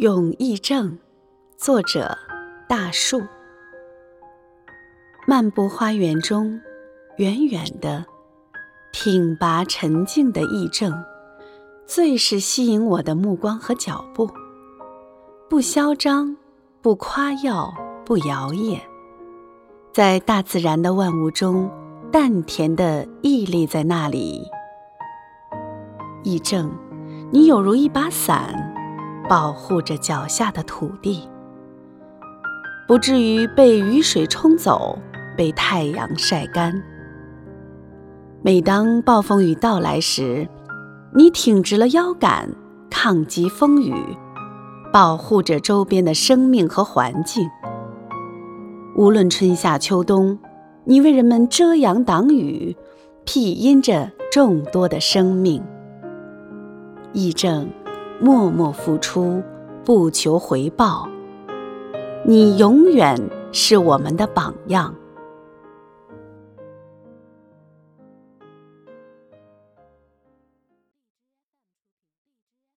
用癔症，作者大树。漫步花园中，远远的，挺拔沉静的癔症，最是吸引我的目光和脚步。不嚣张，不夸耀，不摇曳，在大自然的万物中，淡甜的屹立在那里。癔症，你有如一把伞。保护着脚下的土地，不至于被雨水冲走，被太阳晒干。每当暴风雨到来时，你挺直了腰杆，抗击风雨，保护着周边的生命和环境。无论春夏秋冬，你为人们遮阳挡雨，庇荫着众多的生命。义正。默默付出，不求回报。你永远是我们的榜样。